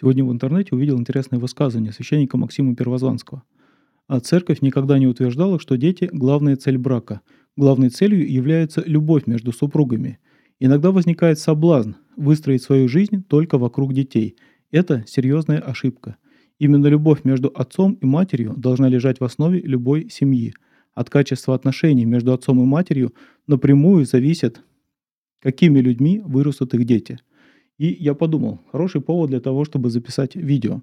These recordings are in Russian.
Сегодня в интернете увидел интересное высказывание священника Максима Первозванского. А церковь никогда не утверждала, что дети– главная цель брака. Главной целью является любовь между супругами. Иногда возникает соблазн выстроить свою жизнь только вокруг детей. Это серьезная ошибка. Именно любовь между отцом и матерью должна лежать в основе любой семьи. От качества отношений между отцом и матерью напрямую зависит, какими людьми вырастут их дети – и я подумал, хороший повод для того, чтобы записать видео.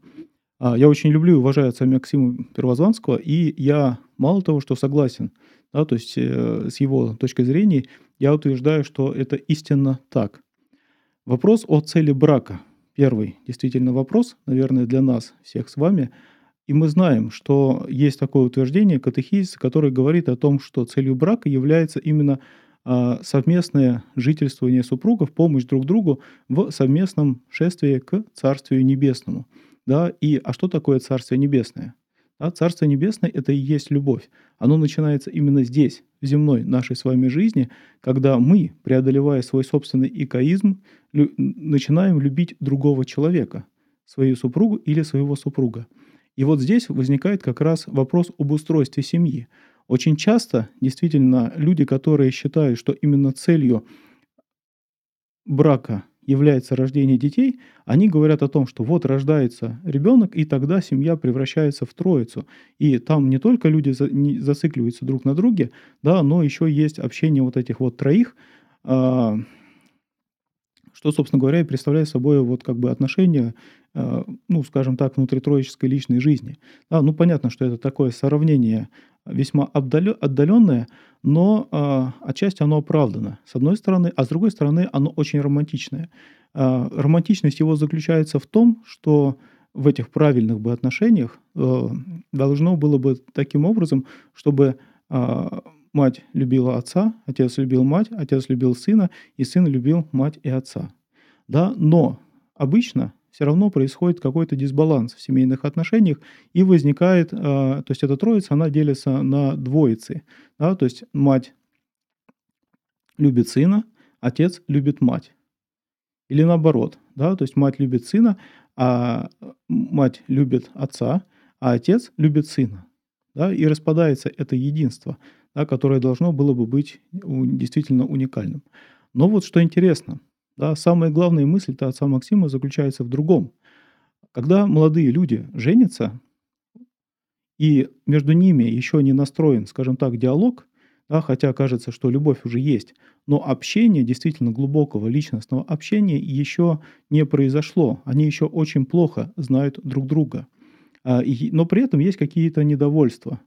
А, я очень люблю и уважаю отца Максима Первозванского, и я мало того, что согласен, да, то есть э, с его точки зрения, я утверждаю, что это истинно так. Вопрос о цели брака. Первый действительно вопрос, наверное, для нас всех с вами. И мы знаем, что есть такое утверждение катехизис, которое говорит о том, что целью брака является именно совместное жительствование супругов, помощь друг другу в совместном шествии к Царствию Небесному. Да? И, а что такое Царствие Небесное? Да, Царство Небесное – это и есть любовь. Оно начинается именно здесь, в земной нашей с вами жизни, когда мы, преодолевая свой собственный эгоизм, лю- начинаем любить другого человека, свою супругу или своего супруга. И вот здесь возникает как раз вопрос об устройстве семьи. Очень часто действительно люди, которые считают, что именно целью брака является рождение детей, они говорят о том, что вот рождается ребенок, и тогда семья превращается в троицу. И там не только люди за, зацикливаются друг на друге, да, но еще есть общение вот этих вот троих, а, что, собственно говоря, и представляет собой вот как бы отношения, ну, скажем так, внутритроической личной жизни. Да, ну, понятно, что это такое сравнение весьма отдаленное, но а, отчасти оно оправдано, с одной стороны, а с другой стороны, оно очень романтичное. А, романтичность его заключается в том, что в этих правильных бы отношениях а, должно было бы таким образом, чтобы а, мать любила отца, отец любил мать, отец любил сына, и сын любил мать и отца. Да? Но обычно все равно происходит какой-то дисбаланс в семейных отношениях, и возникает, а, то есть эта троица, она делится на двоицы. Да? То есть мать любит сына, отец любит мать. Или наоборот, да, то есть мать любит сына, а мать любит отца, а отец любит сына. Да, и распадается это единство, да, которое должно было бы быть действительно уникальным. Но вот что интересно, да, самая главная мысль-то отца Максима заключается в другом. Когда молодые люди женятся, и между ними еще не настроен, скажем так, диалог, да, хотя кажется, что любовь уже есть, но общение, действительно глубокого личностного общения еще не произошло. Они еще очень плохо знают друг друга. А, но при этом есть какие-то недовольства.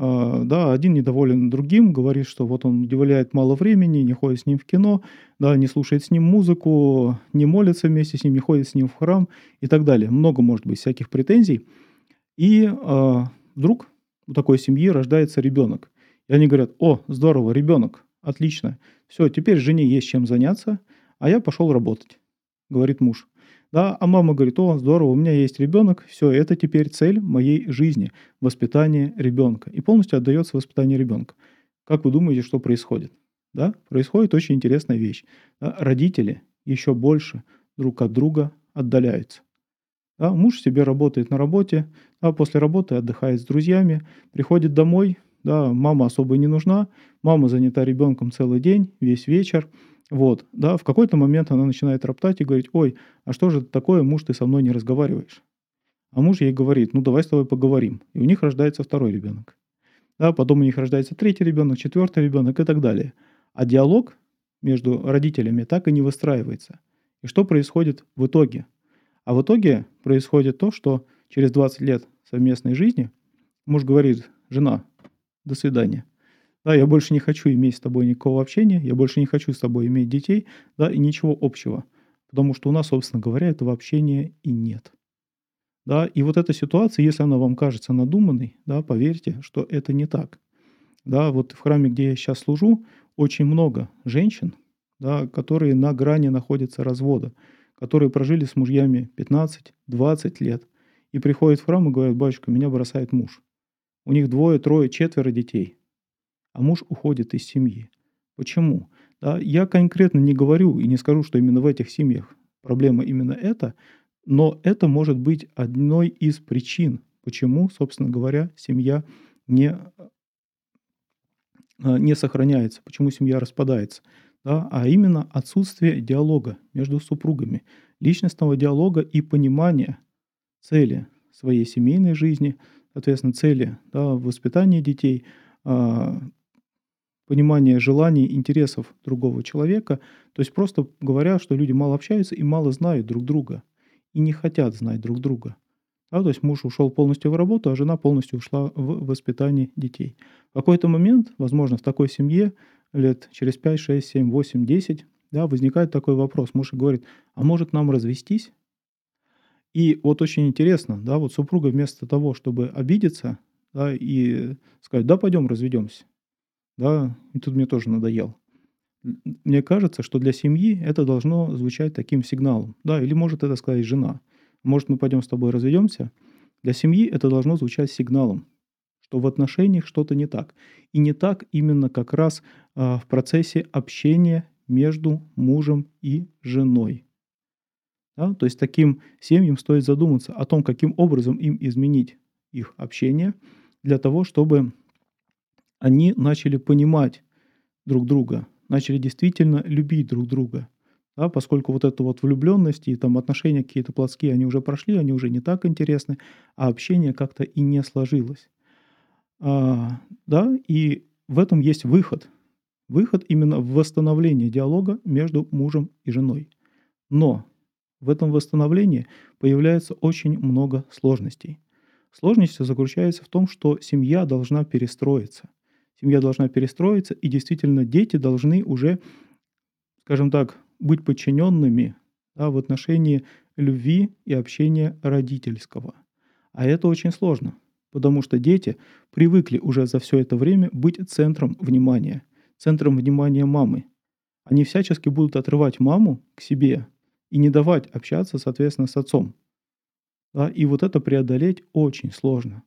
А, да, один недоволен другим, говорит, что вот он уделяет мало времени, не ходит с ним в кино, да, не слушает с ним музыку, не молится вместе с ним, не ходит с ним в храм и так далее. Много может быть всяких претензий. И э, вдруг у такой семьи рождается ребенок. И они говорят, о, здорово, ребенок, отлично. Все, теперь жене есть чем заняться, а я пошел работать, говорит муж. Да, а мама говорит, о, здорово, у меня есть ребенок, все, это теперь цель моей жизни, воспитание ребенка. И полностью отдается воспитанию ребенка. Как вы думаете, что происходит? Да? Происходит очень интересная вещь. Да? Родители еще больше друг от друга отдаляются. Да? Муж себе работает на работе, а после работы отдыхает с друзьями, приходит домой, да, мама особо не нужна, мама занята ребенком целый день, весь вечер, вот, да, в какой-то момент она начинает роптать и говорить, ой, а что же такое, муж, ты со мной не разговариваешь? А муж ей говорит, ну давай с тобой поговорим. И у них рождается второй ребенок. Да, потом у них рождается третий ребенок, четвертый ребенок и так далее. А диалог между родителями так и не выстраивается. И что происходит в итоге? А в итоге происходит то, что через 20 лет совместной жизни муж говорит, жена, до свидания. Да, я больше не хочу иметь с тобой никакого общения, я больше не хочу с тобой иметь детей, да, и ничего общего. Потому что у нас, собственно говоря, этого общения и нет. Да, и вот эта ситуация, если она вам кажется надуманной, да, поверьте, что это не так. Да, вот в храме, где я сейчас служу, очень много женщин, да, которые на грани находятся развода, которые прожили с мужьями 15-20 лет и приходят в храм и говорят, батюшка, меня бросает муж. У них двое, трое, четверо детей а муж уходит из семьи. Почему? Да, я конкретно не говорю и не скажу, что именно в этих семьях проблема именно эта, Но это может быть одной из причин, почему, собственно говоря, семья не а, не сохраняется, почему семья распадается, да, а именно отсутствие диалога между супругами, личностного диалога и понимания цели своей семейной жизни, соответственно, цели да, воспитания детей, а, понимания желаний, интересов другого человека. То есть просто говоря, что люди мало общаются и мало знают друг друга и не хотят знать друг друга. Да, то есть муж ушел полностью в работу, а жена полностью ушла в воспитание детей. В какой-то момент, возможно, в такой семье лет через 5, 6, 7, 8, 10, да, возникает такой вопрос. Муж говорит, а может нам развестись? И вот очень интересно, да, вот супруга вместо того, чтобы обидеться, да, и сказать, да, пойдем разведемся, да, и тут мне тоже надоел. Мне кажется, что для семьи это должно звучать таким сигналом, да, или может это сказать жена – может, мы пойдем с тобой разведемся? Для семьи это должно звучать сигналом, что в отношениях что-то не так. И не так именно как раз а, в процессе общения между мужем и женой. Да? То есть таким семьям стоит задуматься о том, каким образом им изменить их общение для того, чтобы они начали понимать друг друга, начали действительно любить друг друга, да, поскольку вот эта вот влюбленность и там отношения какие-то плотские, они уже прошли, они уже не так интересны, а общение как-то и не сложилось. А, да, и в этом есть выход. Выход именно в восстановлении диалога между мужем и женой. Но в этом восстановлении появляется очень много сложностей. Сложность заключается в том, что семья должна перестроиться. Семья должна перестроиться, и действительно дети должны уже, скажем так, быть подчиненными да, в отношении любви и общения родительского. А это очень сложно, потому что дети привыкли уже за все это время быть центром внимания, центром внимания мамы. Они всячески будут отрывать маму к себе и не давать общаться, соответственно, с отцом. Да, и вот это преодолеть очень сложно.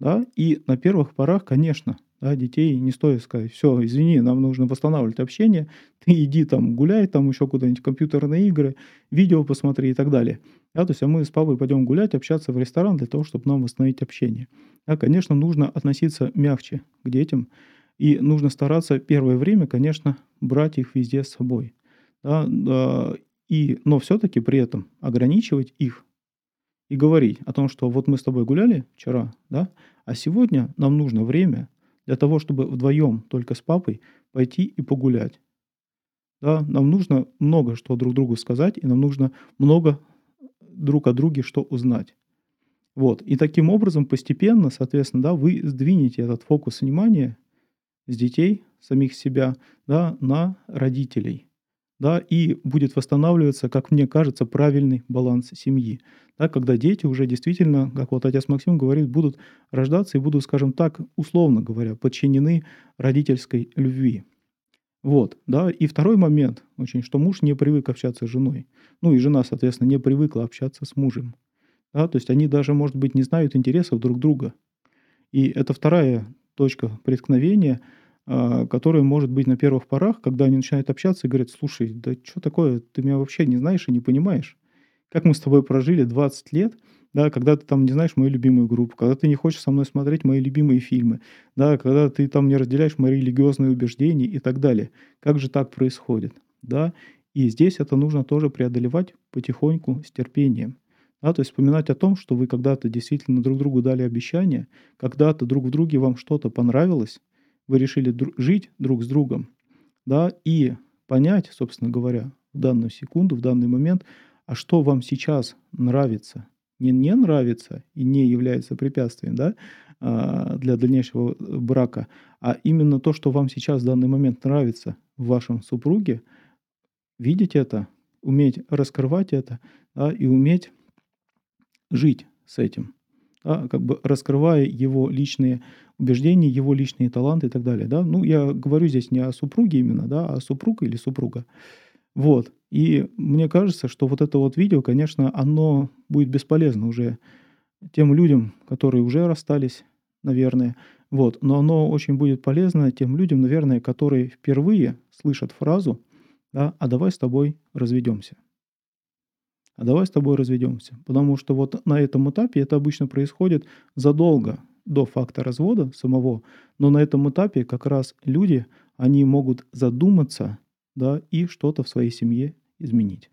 Да? И на первых порах, конечно, да, детей не стоит сказать, все, извини, нам нужно восстанавливать общение, ты иди там гуляй, там еще куда-нибудь компьютерные игры, видео посмотри и так далее. Да, то есть а мы с папой пойдем гулять, общаться в ресторан для того, чтобы нам восстановить общение. Да, конечно, нужно относиться мягче к детям, и нужно стараться первое время, конечно, брать их везде с собой. Да, и, но все-таки при этом ограничивать их и говорить о том, что вот мы с тобой гуляли вчера, да, а сегодня нам нужно время для того, чтобы вдвоем только с папой пойти и погулять. Да, нам нужно много что друг другу сказать, и нам нужно много друг о друге что узнать. Вот. И таким образом постепенно, соответственно, да, вы сдвинете этот фокус внимания с детей, самих себя, да, на родителей да, и будет восстанавливаться, как мне кажется, правильный баланс семьи. Да, когда дети уже действительно, как вот отец Максим говорит, будут рождаться и будут, скажем так, условно говоря, подчинены родительской любви. Вот, да, и второй момент, очень, что муж не привык общаться с женой. Ну и жена, соответственно, не привыкла общаться с мужем. Да, то есть они даже, может быть, не знают интересов друг друга. И это вторая точка преткновения – который может быть на первых порах, когда они начинают общаться и говорят, слушай, да что такое, ты меня вообще не знаешь и не понимаешь. Как мы с тобой прожили 20 лет, да, когда ты там не знаешь мою любимую группу, когда ты не хочешь со мной смотреть мои любимые фильмы, да, когда ты там не разделяешь мои религиозные убеждения и так далее. Как же так происходит, да? И здесь это нужно тоже преодолевать потихоньку с терпением. Да, то есть вспоминать о том, что вы когда-то действительно друг другу дали обещание, когда-то друг в друге вам что-то понравилось, вы решили дру- жить друг с другом, да, и понять, собственно говоря, в данную секунду, в данный момент, а что вам сейчас нравится, не не нравится и не является препятствием, да, а, для дальнейшего э, брака, а именно то, что вам сейчас в данный момент нравится в вашем супруге, видеть это, уметь раскрывать это, да, и уметь жить с этим да, как бы раскрывая его личные убеждения, его личные таланты и так далее. Да? Ну, я говорю здесь не о супруге именно, да, а супруг или супруга. Вот. И мне кажется, что вот это вот видео, конечно, оно будет бесполезно уже тем людям, которые уже расстались, наверное. Вот. Но оно очень будет полезно тем людям, наверное, которые впервые слышат фразу, да, а давай с тобой разведемся. а давай с тобой разведемся. Потому что вот на этом этапе это обычно происходит задолго до факта развода самого, но на этом этапе как раз люди, они могут задуматься, да, и что-то в своей семье изменить.